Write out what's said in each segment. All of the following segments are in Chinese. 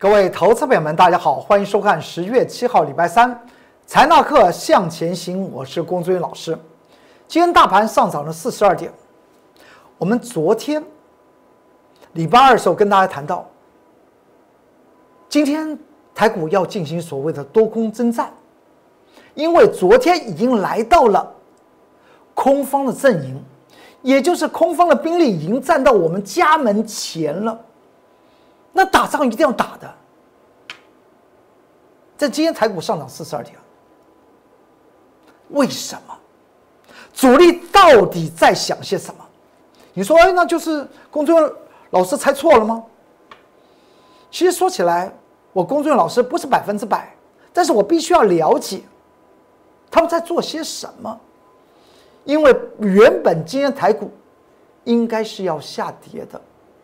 各位投资朋友们，大家好，欢迎收看十月七号礼拜三财纳课向前行，我是龚志云老师。今天大盘上涨了四十二点。我们昨天礼拜二的时候跟大家谈到，今天台股要进行所谓的多空征战，因为昨天已经来到了空方的阵营，也就是空方的兵力已经站到我们家门前了。那打仗一定要打的，在今天台股上涨四十二点，为什么？主力到底在想些什么？你说，哎，那就是工作老师猜错了吗？其实说起来，我工作老师不是百分之百，但是我必须要了解他们在做些什么，因为原本今天台股应该是要下跌的，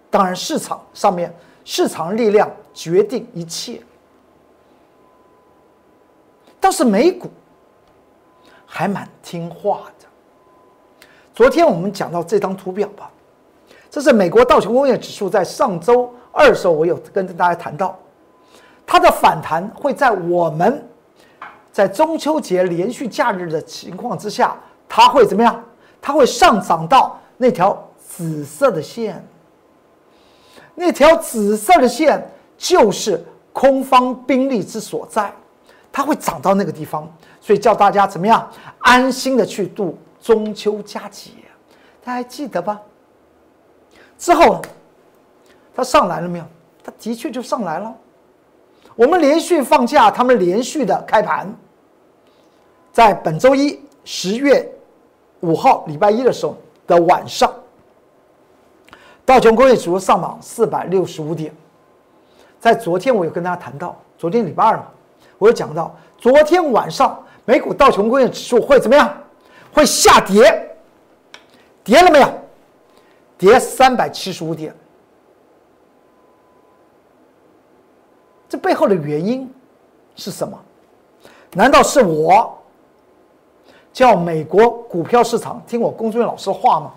当然市场上面。市场力量决定一切，倒是美股还蛮听话的。昨天我们讲到这张图表吧，这是美国道琼工业指数在上周二的时候，我有跟大家谈到，它的反弹会在我们在中秋节连续假日的情况之下，它会怎么样？它会上涨到那条紫色的线。那条紫色的线就是空方兵力之所在，它会涨到那个地方，所以叫大家怎么样安心的去度中秋佳节，大家还记得吧？之后它上来了没有？它的确就上来了。我们连续放假，他们连续的开盘，在本周一十月五号礼拜一的时候的晚上。道琼工业指数上涨四百六十五点，在昨天我有跟大家谈到，昨天礼拜二嘛，我有讲到，昨天晚上美股道琼工业指数会怎么样？会下跌，跌了没有？跌三百七十五点。这背后的原因是什么？难道是我叫美国股票市场听我龚俊老师话吗？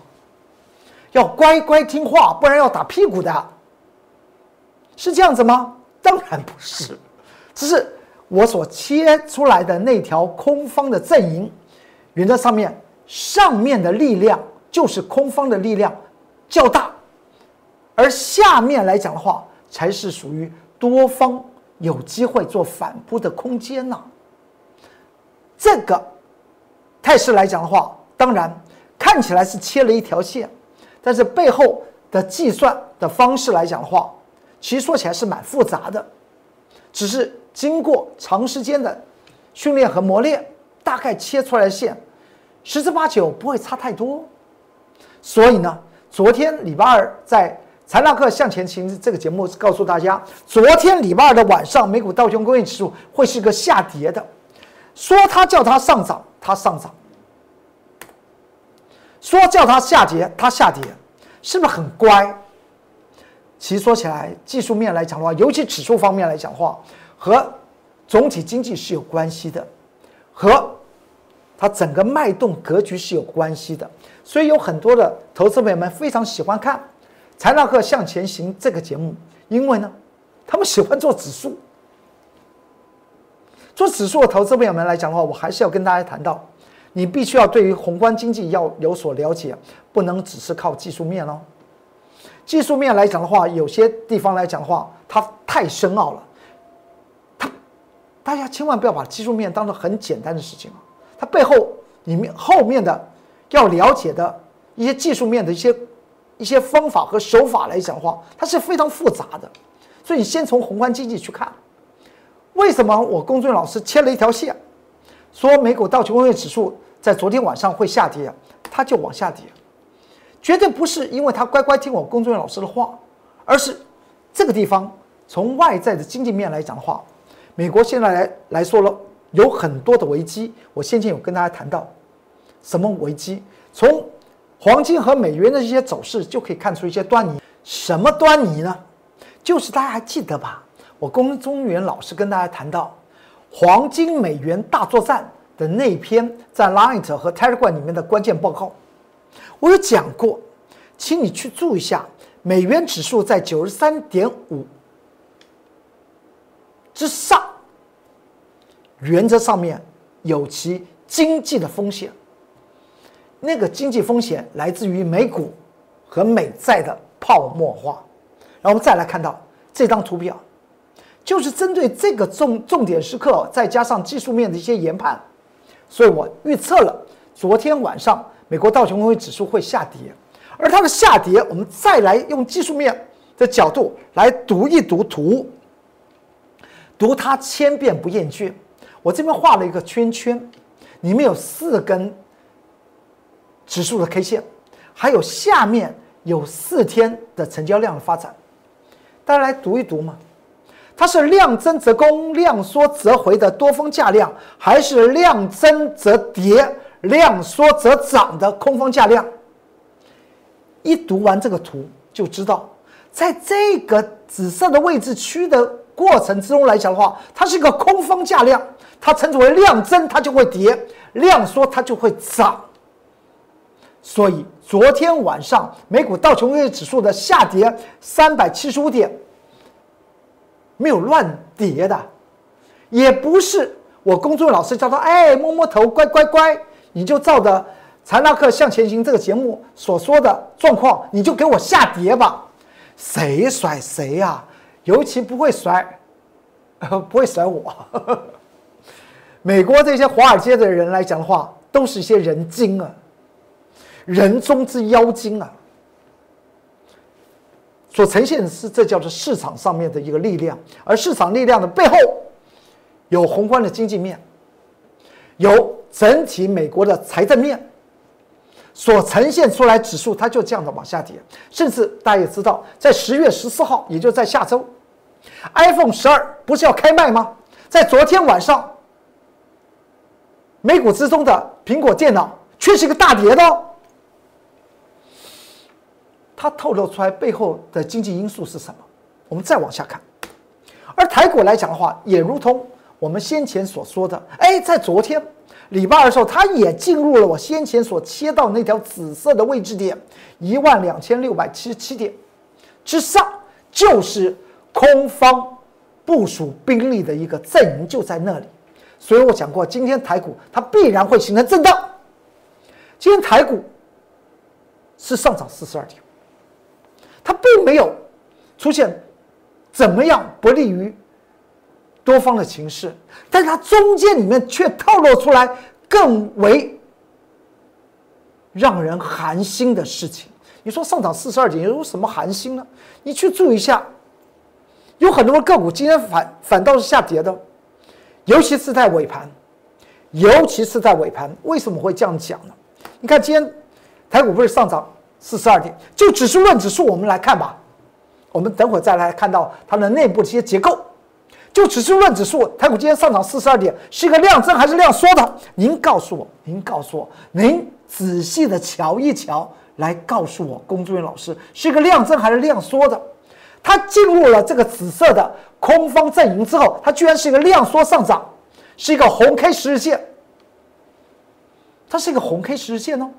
要乖乖听话，不然要打屁股的，是这样子吗？当然不是，只是我所切出来的那条空方的阵营，原则上面上面的力量就是空方的力量较大，而下面来讲的话，才是属于多方有机会做反扑的空间呢。这个态势来讲的话，当然看起来是切了一条线。但是背后的计算的方式来讲的话，其实说起来是蛮复杂的，只是经过长时间的训练和磨练，大概切出来的线十之八九不会差太多。所以呢，昨天礼拜二在财纳克向前行这个节目告诉大家，昨天礼拜二的晚上，美股道琼工业指数会是个下跌的，说它叫它上涨，它上涨。说叫它下跌，它下跌，是不是很乖？其实说起来，技术面来讲的话，尤其指数方面来讲的话，和总体经济是有关系的，和它整个脉动格局是有关系的。所以有很多的投资朋友们非常喜欢看《财纳克向前行》这个节目，因为呢，他们喜欢做指数。做指数的投资朋友们来讲的话，我还是要跟大家谈到。你必须要对于宏观经济要有所了解，不能只是靠技术面哦。技术面来讲的话，有些地方来讲的话，它太深奥了。大家千万不要把技术面当做很简单的事情啊。它背后里面后面的要了解的一些技术面的一些一些方法和手法来讲的话，它是非常复杂的。所以你先从宏观经济去看，为什么我公众老师切了一条线？说美股道琼工业指数在昨天晚上会下跌，它就往下跌，绝对不是因为它乖乖听我工作老师的话，而是这个地方从外在的经济面来讲的话，美国现在来来说了有很多的危机。我先前有跟大家谈到什么危机，从黄金和美元的一些走势就可以看出一些端倪。什么端倪呢？就是大家还记得吧？我工作人员老师跟大家谈到。黄金美元大作战的那篇在 Line 和 Telegram 里面的关键报告，我有讲过，请你去注意一下，美元指数在九十三点五之上，原则上面有其经济的风险。那个经济风险来自于美股和美债的泡沫化。然后我们再来看到这张图表，就是针对这个重重点时刻，再加上技术面的一些研判，所以我预测了昨天晚上美国道琼工业指数会下跌，而它的下跌，我们再来用技术面的角度来读一读图，读它千遍不厌倦。我这边画了一个圈圈，里面有四根指数的 K 线，还有下面有四天的成交量的发展。大家来读一读嘛，它是量增则攻，量缩则回的多方价量，还是量增则跌，量缩则涨的空方价量？一读完这个图就知道，在这个紫色的位置区的过程之中来讲的话，它是一个空方价量，它称之为量增，它就会跌；量缩，它就会涨。所以。昨天晚上美股道琼斯指数的下跌三百七十五点，没有乱跌的，也不是我公众老师叫他哎摸摸头乖乖乖，你就照着《财纳克向前行》这个节目所说的状况，你就给我下跌吧，谁甩谁呀？尤其不会甩，不会甩我。美国这些华尔街的人来讲的话，都是一些人精啊。人中之妖精啊，所呈现的是这叫做市场上面的一个力量，而市场力量的背后有宏观的经济面，有整体美国的财政面，所呈现出来指数它就这样的往下跌，甚至大家也知道，在十月十四号，也就在下周，iPhone 十二不是要开卖吗？在昨天晚上，美股之中的苹果电脑却是一个大跌的。它透露出来背后的经济因素是什么？我们再往下看，而台股来讲的话，也如同我们先前所说的，哎，在昨天礼拜二的时候，它也进入了我先前所切到那条紫色的位置点一万两千六百七十七点之上，就是空方部署兵力的一个阵营就在那里。所以我讲过，今天台股它必然会形成震荡。今天台股是上涨四十二点。它并没有出现怎么样不利于多方的情势，但它中间里面却透露出来更为让人寒心的事情。你说上涨四十二点有什么寒心呢？你去注意一下，有很多个股今天反反倒是下跌的，尤其是在尾盘，尤其是在尾盘，为什么会这样讲呢？你看今天台股不是上涨？四十二点，就指数论指数，我们来看吧。我们等会再来看到它的内部的一些结构。就指数论指数，台股今天上涨四十二点，是一个量增还是量缩的？您告诉我，您告诉我，您仔细的瞧一瞧，来告诉我，工作人员老师，是一个量增还是量缩的？它进入了这个紫色的空方阵营之后，它居然是一个量缩上涨，是一个红 K 十日线，它是一个红 K 十日线哦。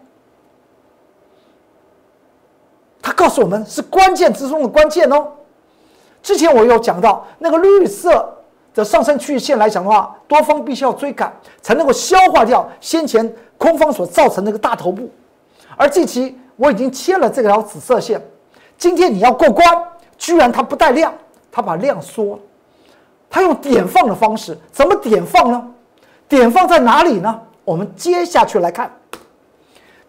它告诉我们是关键之中的关键哦。之前我有讲到那个绿色的上升曲线来讲的话，多方必须要追赶，才能够消化掉先前空方所造成的一个大头部。而近期我已经切了这条紫色线，今天你要过关，居然它不带量，它把量缩了，它用点放的方式，怎么点放呢？点放在哪里呢？我们接下去来看，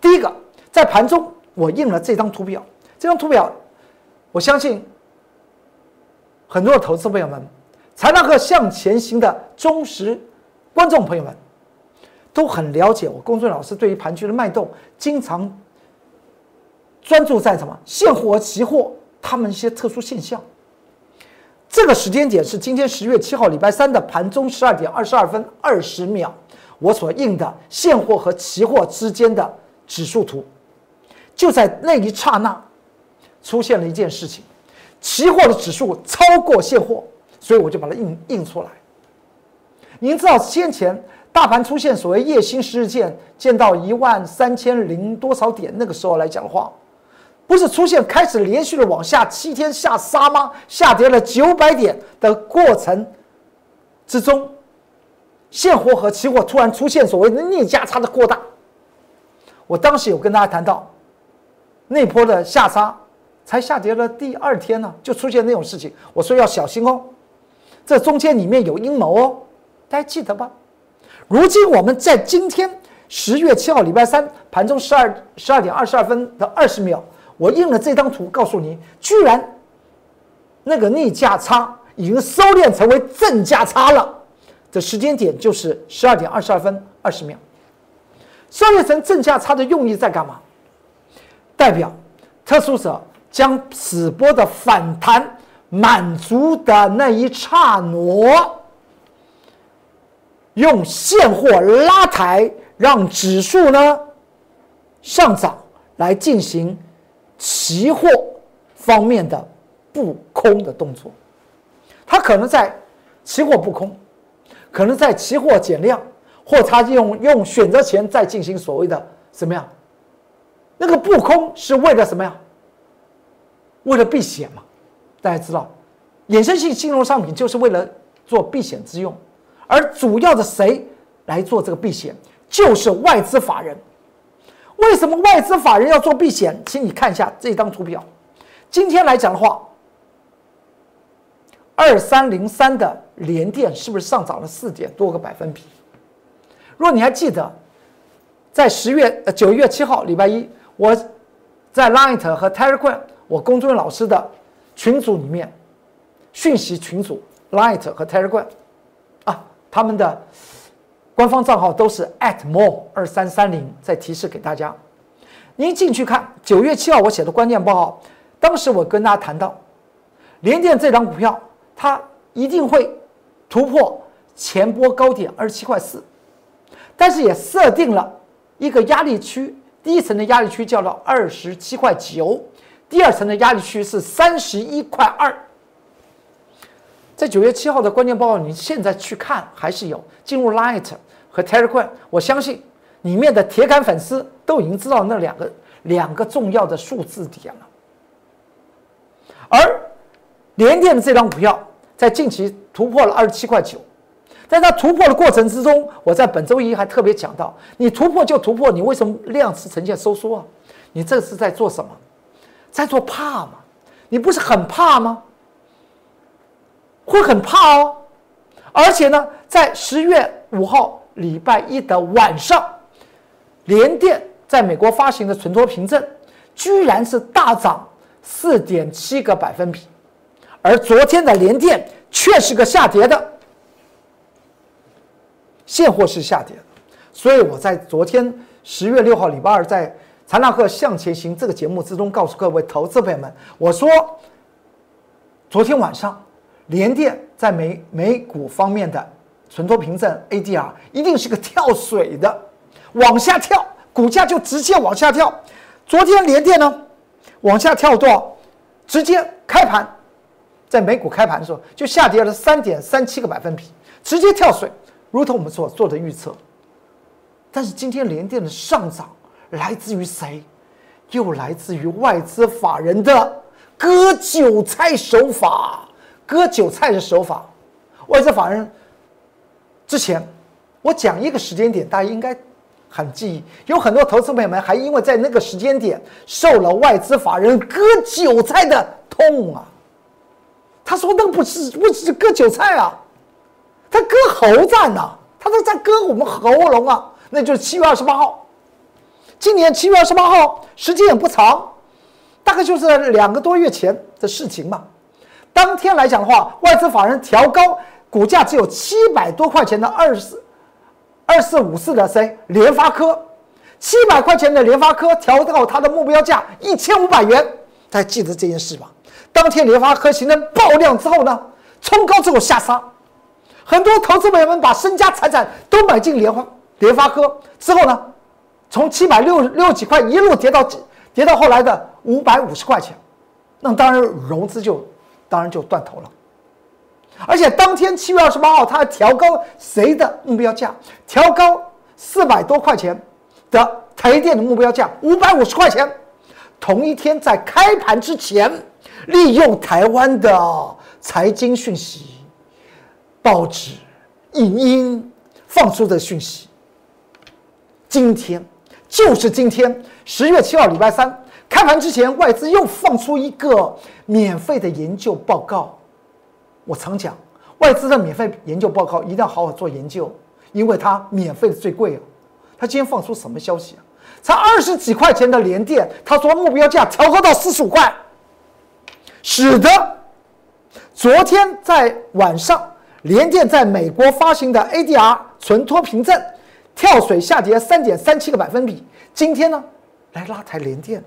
第一个在盘中我印了这张图表。这张图表，我相信很多的投资朋友们、财纳克向前行的忠实观众朋友们，都很了解我公孙老师对于盘区的脉动，经常专注在什么现货和、期货他们一些特殊现象。这个时间点是今天十月七号礼拜三的盘中十二点二十二分二十秒，我所印的现货和期货之间的指数图，就在那一刹那。出现了一件事情，期货的指数超过现货，所以我就把它印印出来。您知道先前大盘出现所谓夜星事件，见到一万三千零多少点，那个时候来讲的话，不是出现开始连续的往下七天下杀吗？下跌了九百点的过程之中，现货和期货突然出现所谓的逆价差的扩大。我当时有跟大家谈到，那波的下杀才下跌了第二天呢，就出现那种事情。我说要小心哦，这中间里面有阴谋哦，大家记得吧？如今我们在今天十月七号礼拜三盘中十二十二点二十二分的二十秒，我印了这张图，告诉你，居然那个逆价差已经收敛成为正价差了。的时间点就是十二点二十二分二十秒。收敛成正价差的用意在干嘛？代表特殊者将此波的反弹满足的那一刹那。用现货拉抬，让指数呢上涨，来进行期货方面的布空的动作。它可能在期货布空，可能在期货减量，或它用用选择权再进行所谓的什么呀？那个布空是为了什么呀？为了避险嘛？大家知道，衍生性金融商品就是为了做避险之用。而主要的谁来做这个避险，就是外资法人。为什么外资法人要做避险？请你看一下这张图表。今天来讲的话，二三零三的联电是不是上涨了四点多个百分比？如果你还记得，在十月呃九月七号礼拜一，我在 Line 和 Telegram 我公众老师的群组里面，讯息群组 Light 和 Telegram 啊。他们的官方账号都是 at more 二三三零，在提示给大家。您进去看九月七号我写的关键报告，当时我跟大家谈到，联电这张股票它一定会突破前波高点二十七块四，但是也设定了一个压力区，第一层的压力区叫做二十七块九，第二层的压力区是三十一块二。在九月七号的关键报告，你现在去看还是有进入 Light 和 Telegram，我相信里面的铁杆粉丝都已经知道那两个两个重要的数字点了。而联电的这张股票在近期突破了二十七块九，在它突破的过程之中，我在本周一还特别讲到，你突破就突破，你为什么量是呈现收缩啊？你这是在做什么？在做怕吗？你不是很怕吗？会很怕哦，而且呢，在十月五号礼拜一的晚上，联电在美国发行的存托凭证，居然是大涨四点七个百分比，而昨天的联电却是个下跌的，现货是下跌的，所以我在昨天十月六号礼拜二在《财纳克向前行》这个节目之中告诉各位投资朋友们，我说昨天晚上。联电在美美股方面的存托凭证 ADR 一定是个跳水的，往下跳，股价就直接往下跳。昨天联电呢，往下跳多少？直接开盘，在美股开盘的时候就下跌了三点三七个百分比，直接跳水，如同我们所做的预测。但是今天联电的上涨来自于谁？又来自于外资法人的割韭菜手法。割韭菜的手法，外资法人之前我讲一个时间点，大家应该很记忆。有很多投资朋友们还因为在那个时间点受了外资法人割韭菜的痛啊。他说那不是不是割韭菜啊，他割喉战呐，他都在割我们喉咙啊。那就是七月二十八号，今年七月二十八号时间也不长，大概就是两个多月前的事情嘛。当天来讲的话，外资法人调高股价只有七百多块钱的二四二四五四的谁？联发科，七百块钱的联发科调到它的目标价一千五百元，大家记得这件事吧？当天联发科形成爆量之后呢，冲高之后下杀，很多投资朋友们把身家财产都买进联发联发科之后呢，从七百六六几块一路跌到跌到后来的五百五十块钱，那当然融资就。当然就断头了，而且当天七月二十八号，他还调高谁的目标价？调高四百多块钱的台电的目标价五百五十块钱。同一天在开盘之前，利用台湾的财经讯息、报纸、影音放出的讯息。今天就是今天，十月七号礼拜三开盘之前，外资又放出一个免费的研究报告。我常讲，外资的免费研究报告一定要好好做研究，因为它免费的最贵哦。他今天放出什么消息啊？才二十几块钱的联电，他说目标价调高到四十五块，使得昨天在晚上联电在美国发行的 ADR 存托凭证跳水下跌三点三七个百分比。今天呢，来拉抬联电，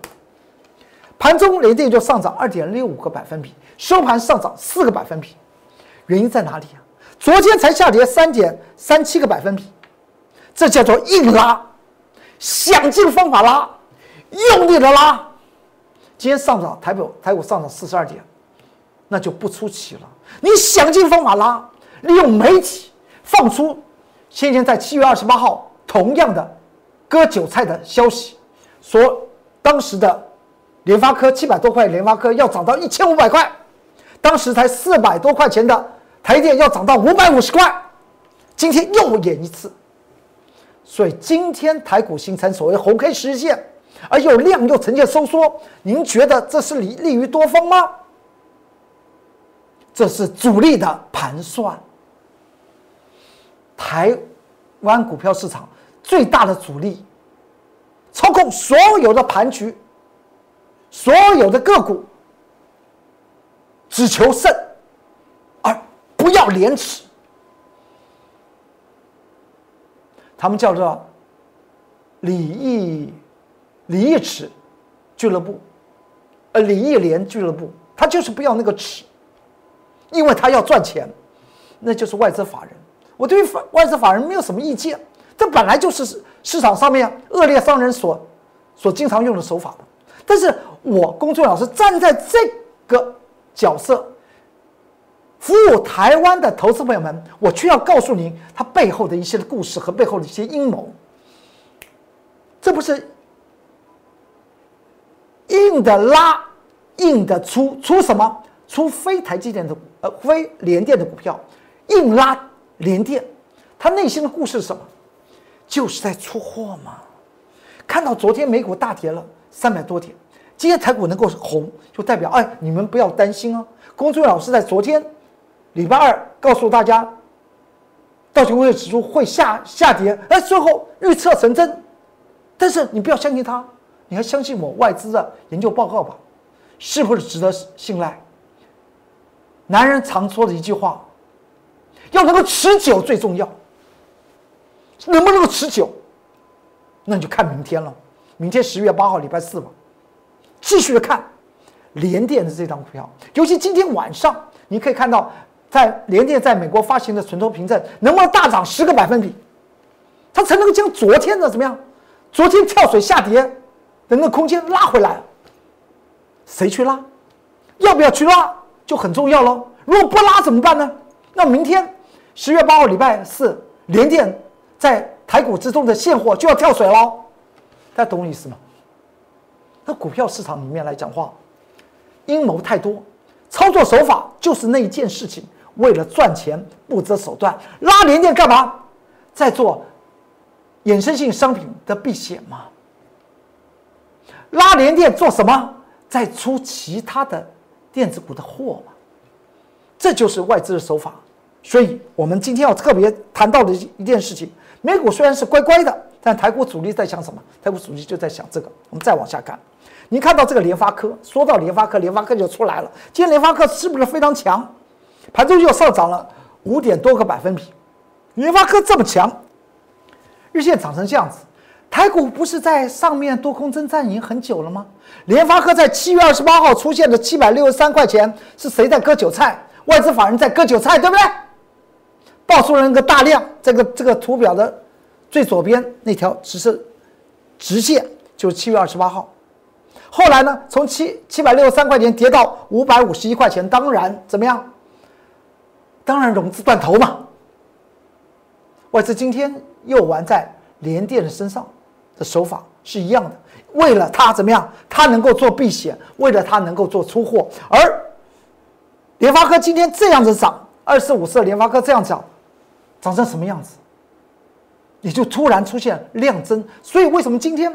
盘中联电就上涨二点六五个百分比，收盘上涨四个百分比。原因在哪里啊？昨天才下跌三点三七个百分比，这叫做硬拉。想尽方法拉，用力的拉，今天上涨，台北台股上涨四十二点，那就不出奇了。你想尽方法拉，利用媒体放出先前在七月二十八号同样的割韭菜的消息，说当时的联发科七百多块，联发科要涨到一千五百块，当时才四百多块钱的台电要涨到五百五十块，今天又演一次。所以今天台股形成所谓红 K 十日线，而又量又呈现收缩，您觉得这是利利于多方吗？这是主力的盘算。台湾股票市场最大的主力，操控所有的盘局，所有的个股，只求胜，而不要廉耻。他们叫做李义李义耻俱乐部，呃，李义廉俱乐部，他就是不要那个耻，因为他要赚钱，那就是外资法人。我对于法外资法人没有什么意见，这本来就是市场上面恶劣商人所所经常用的手法。但是我公众老师站在这个角色。服务台湾的投资朋友们，我却要告诉您他背后的一些故事和背后的一些阴谋。这不是硬的拉，硬的出出什么？出非台积电的呃非联电的股票，硬拉联电，他内心的故事是什么？就是在出货嘛。看到昨天美股大跌了三百多点，今天台股能够红，就代表哎，你们不要担心哦。公众老师在昨天。礼拜二告诉大家，道琼斯指数会下下跌，哎，最后预测成真。但是你不要相信他，你还相信我外资的研究报告吧？是不是值得信赖？男人常说的一句话，要能够持久最重要。能不能够持久，那你就看明天了。明天十月八号礼拜四吧，继续的看联电的这张股票，尤其今天晚上你可以看到。在联电在美国发行的存托凭证能不能大涨十个百分比？它才能够将昨天的怎么样？昨天跳水下跌的那个空间拉回来。谁去拉？要不要去拉就很重要喽。如果不拉怎么办呢？那明天十月八号礼拜四，联电在台股之中的现货就要跳水喽。大家懂我意思吗？那股票市场里面来讲话，阴谋太多，操作手法就是那一件事情。为了赚钱不择手段，拉联电干嘛？在做衍生性商品的避险吗？拉联电做什么？在出其他的电子股的货吗？这就是外资的手法。所以我们今天要特别谈到的一件事情：美股虽然是乖乖的，但台股主力在想什么？台股主力就在想这个。我们再往下看，你看到这个联发科，说到联发科，联发科就出来了。今天联发科是不是非常强？盘中又上涨了五点多个百分比，联发科这么强，日线涨成这样子，台股不是在上面多空征战已经很久了吗？联发科在七月二十八号出现的七百六十三块钱，是谁在割韭菜？外资法人在割韭菜，对不对？爆出了那个大量，这个这个图表的最左边那条只是直线，就是七月二十八号。后来呢，从七七百六十三块钱跌到五百五十一块钱，当然怎么样？当然融资断头嘛，外资今天又玩在联电的身上的手法是一样的，为了它怎么样，它能够做避险，为了它能够做出货，而联发科今天这样子涨，二四五四联发科这样涨，长成什么样子，也就突然出现量增。所以为什么今天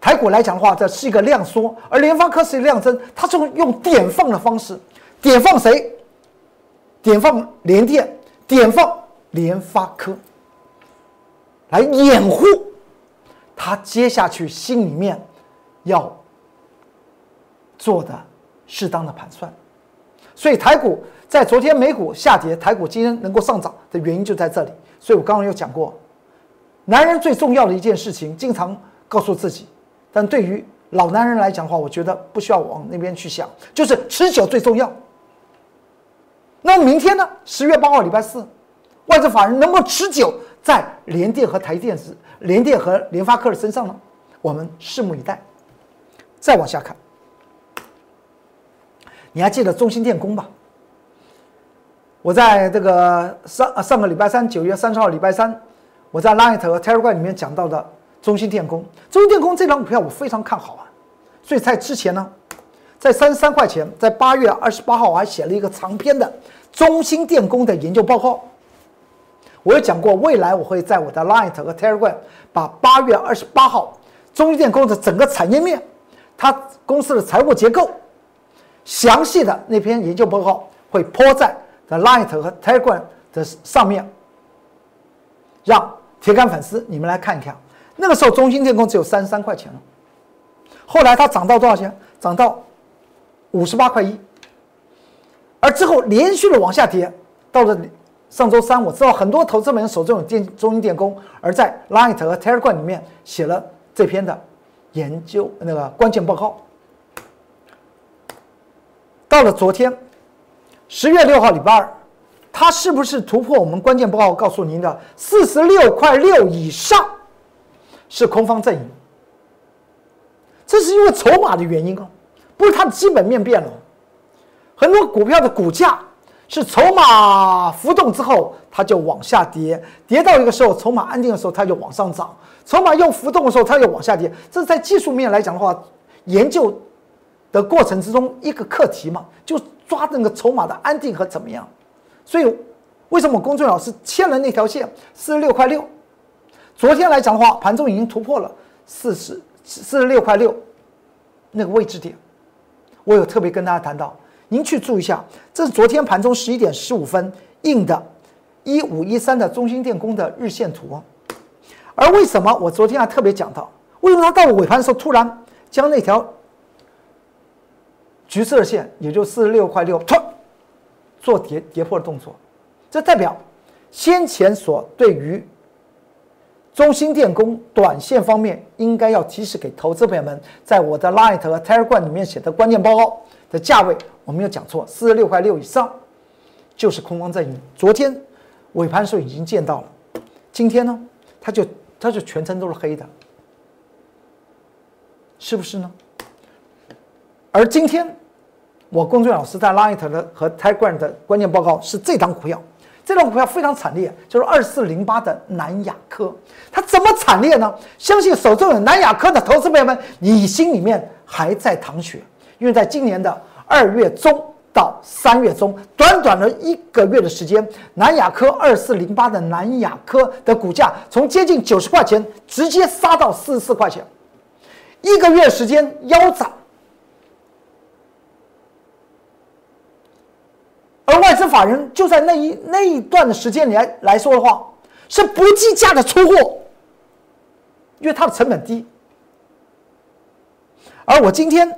台股来讲的话，这是一个量缩，而联发科是一个量增，它是用点放的方式，点放谁？点放联电，点放联发科，来掩护他接下去心里面要做的适当的盘算。所以台股在昨天美股下跌，台股今天能够上涨的原因就在这里。所以我刚刚有讲过，男人最重要的一件事情，经常告诉自己，但对于老男人来讲的话，我觉得不需要往那边去想，就是持久最重要。那么明天呢？十月八号礼拜四，外资法人能不能持久在联电和台电是联电和联发科的身上呢？我们拭目以待。再往下看。你还记得中芯电工吧？我在这个上上个礼拜三，九月三十号礼拜三，我在 Light 和 Telegram 里面讲到的中芯电工。中芯电工这张股票我非常看好啊，所以在之前呢，在三十三块钱，在八月二十八号我还写了一个长篇的中芯电工的研究报告。我有讲过，未来我会在我的 Light 和 Telegram 把八月二十八号中芯电工的整个产业面，它公司的财务结构。详细的那篇研究报告会泼在 The Light 和 Telegram 的上面，让铁杆粉丝你们来看一看。那个时候中芯电工只有三十三块钱了，后来它涨到多少钱？涨到五十八块一，而之后连续的往下跌，到了上周三，我知道很多投资人手中有电中芯电工，而在 Light 和 Telegram 里面写了这篇的研究那个关键报告。到了昨天，十月六号礼拜二，它是不是突破我们关键报告告诉您的四十六块六以上是空方阵营？这是因为筹码的原因啊，不是它的基本面变了。很多股票的股价是筹码浮动之后，它就往下跌，跌到一个时候筹码安定的时候，它就往上涨；筹码又浮动的时候，它又往下跌。这是在技术面来讲的话，研究。的过程之中，一个课题嘛，就抓那个筹码的安定和怎么样。所以，为什么公众老师牵了那条线四十六块六？昨天来讲的话，盘中已经突破了四十四十六块六那个位置点。我有特别跟大家谈到，您去注意一下，这是昨天盘中十一点十五分印的，一五一三的中心电工的日线图。而为什么我昨天还特别讲到，为什么它到了尾盘的时候突然将那条？橘色的线也就四十六块六，突做跌跌破的动作，这代表先前所对于中芯电工短线方面应该要提示给投资朋友们，在我的 Light 和 Telegram 里面写的关键报告的价位，我没有讲错，四十六块六以上就是空方阵营。昨天尾盘时候已经见到了，今天呢，它就它就全程都是黑的，是不是呢？而今天，我公众老师在 Light 的和 Telegram 的关键报告是这张股票，这张股票非常惨烈，就是二四零八的南亚科，它怎么惨烈呢？相信手中有南亚科的投资朋友们，你心里面还在淌血，因为在今年的二月中到三月中，短短的一个月的时间，南亚科二四零八的南亚科的股价从接近九十块钱直接杀到四十四块钱，一个月时间腰斩。而外资法人就在那一那一段的时间里来来说的话，是不计价的出货，因为它的成本低。而我今天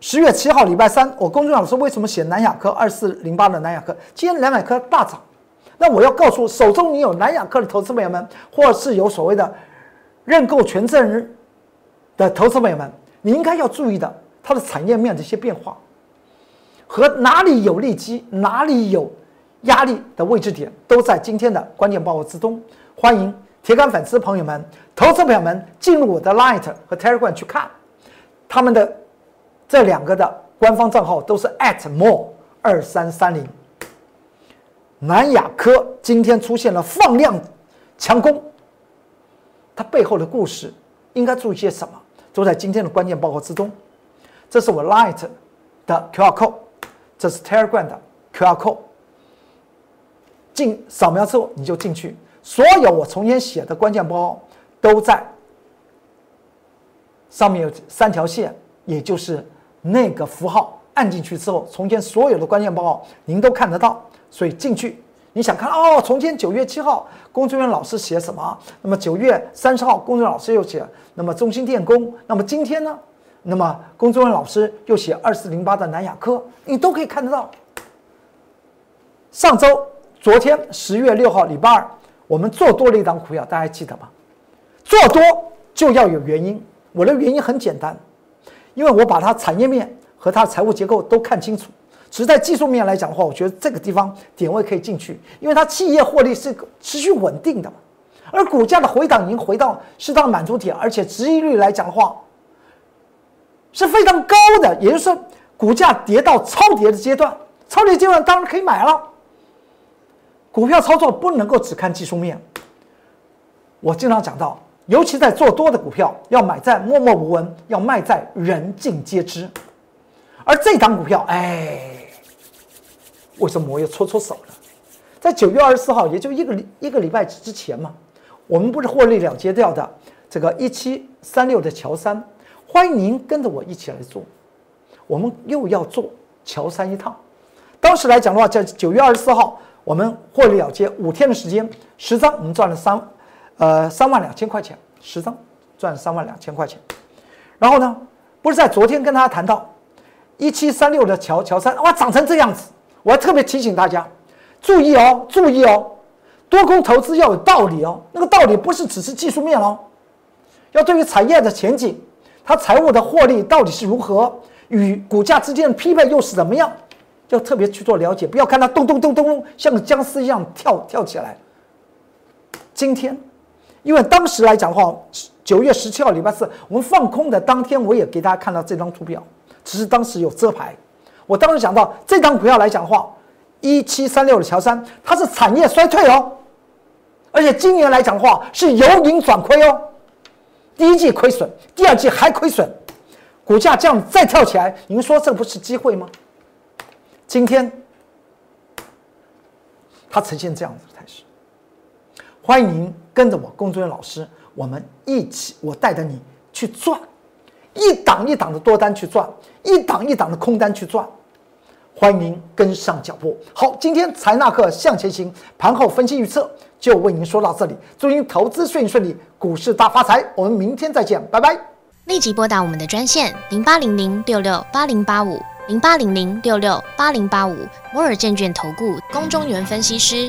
十月七号礼拜三，我公众老师为什么写南亚科二四零八的南亚科？今天南亚科大涨，那我要告诉手中你有南亚科的投资朋友们，或是有所谓的认购权证人的投资朋友们，你应该要注意的它的产业面的一些变化。和哪里有利基，哪里有压力的位置点，都在今天的关键报告之中。欢迎铁杆粉丝朋友们、投资朋友们进入我的 Light 和 Telegram 去看，他们的这两个的官方账号都是 at more 二三三零。南亚科今天出现了放量强攻，它背后的故事应该注意些什么，都在今天的关键报告之中。这是我 Light 的 QR code。这是 Telegram 的 QR code，进扫描之后你就进去，所有我从前写的关键包都在上面有三条线，也就是那个符号，按进去之后，从前所有的关键包您都看得到。所以进去，你想看哦，从前九月七号，工作人员老师写什么？那么九月三十号，工作人员老师又写，那么中心电工。那么今天呢？那么龚志远老师又写二四零八的南亚科，你都可以看得到。上周。昨天十月六号，礼拜二，我们做多了一档股票，大家记得吗？做多就要有原因，我的原因很简单，因为我把它产业面和它的财务结构都看清楚。只是在技术面来讲的话，我觉得这个地方点位可以进去，因为它企业获利是持续稳定的，而股价的回档已经回到适当满足点，而且值益率来讲的话是非常高的，也就是说股价跌到超跌的阶段，超跌阶段当然可以买了。股票操作不能够只看技术面。我经常讲到，尤其在做多的股票，要买在默默无闻，要卖在人尽皆知。而这档股票，哎，为什么我又搓搓手了？在九月二十四号，也就一个一个礼拜之前嘛，我们不是获利了结掉的这个一七三六的乔三，欢迎您跟着我一起来做，我们又要做乔三一趟。当时来讲的话，在九月二十四号。我们获利了结五天的时间，十张我们赚了三，呃三万两千块钱，十张赚三万两千块钱。然后呢，不是在昨天跟大家谈到一七三六的乔乔三，哇，长成这样子，我要特别提醒大家注意哦，注意哦，多空投资要有道理哦，那个道理不是只是技术面哦，要对于产业的前景，它财务的获利到底是如何，与股价之间的匹配又是怎么样？要特别去做了解，不要看它咚咚咚咚咚，像个僵尸一样跳跳起来。今天，因为当时来讲的话，九月十七号礼拜四，我们放空的当天，我也给大家看到这张图表，只是当时有遮牌。我当时讲到这张股票来讲的话，一七三六的乔山，它是产业衰退哦，而且今年来讲的话是由盈转亏哦，第一季亏损，第二季还亏损，股价这样再跳起来，您说这不是机会吗？今天，它呈现这样子的态势。欢迎您跟着我龚尊老师，我们一起，我带着你去赚，一档一档的多单去赚，一档一档的空单去赚。欢迎您跟上脚步。好，今天财纳克向前行盘后分析预测就为您说到这里，祝您投资顺顺利，股市大发财。我们明天再见，拜拜。立即拨打我们的专线零八零零六六八零八五。零八零零六六八零八五摩尔证券投顾龚中原分析师，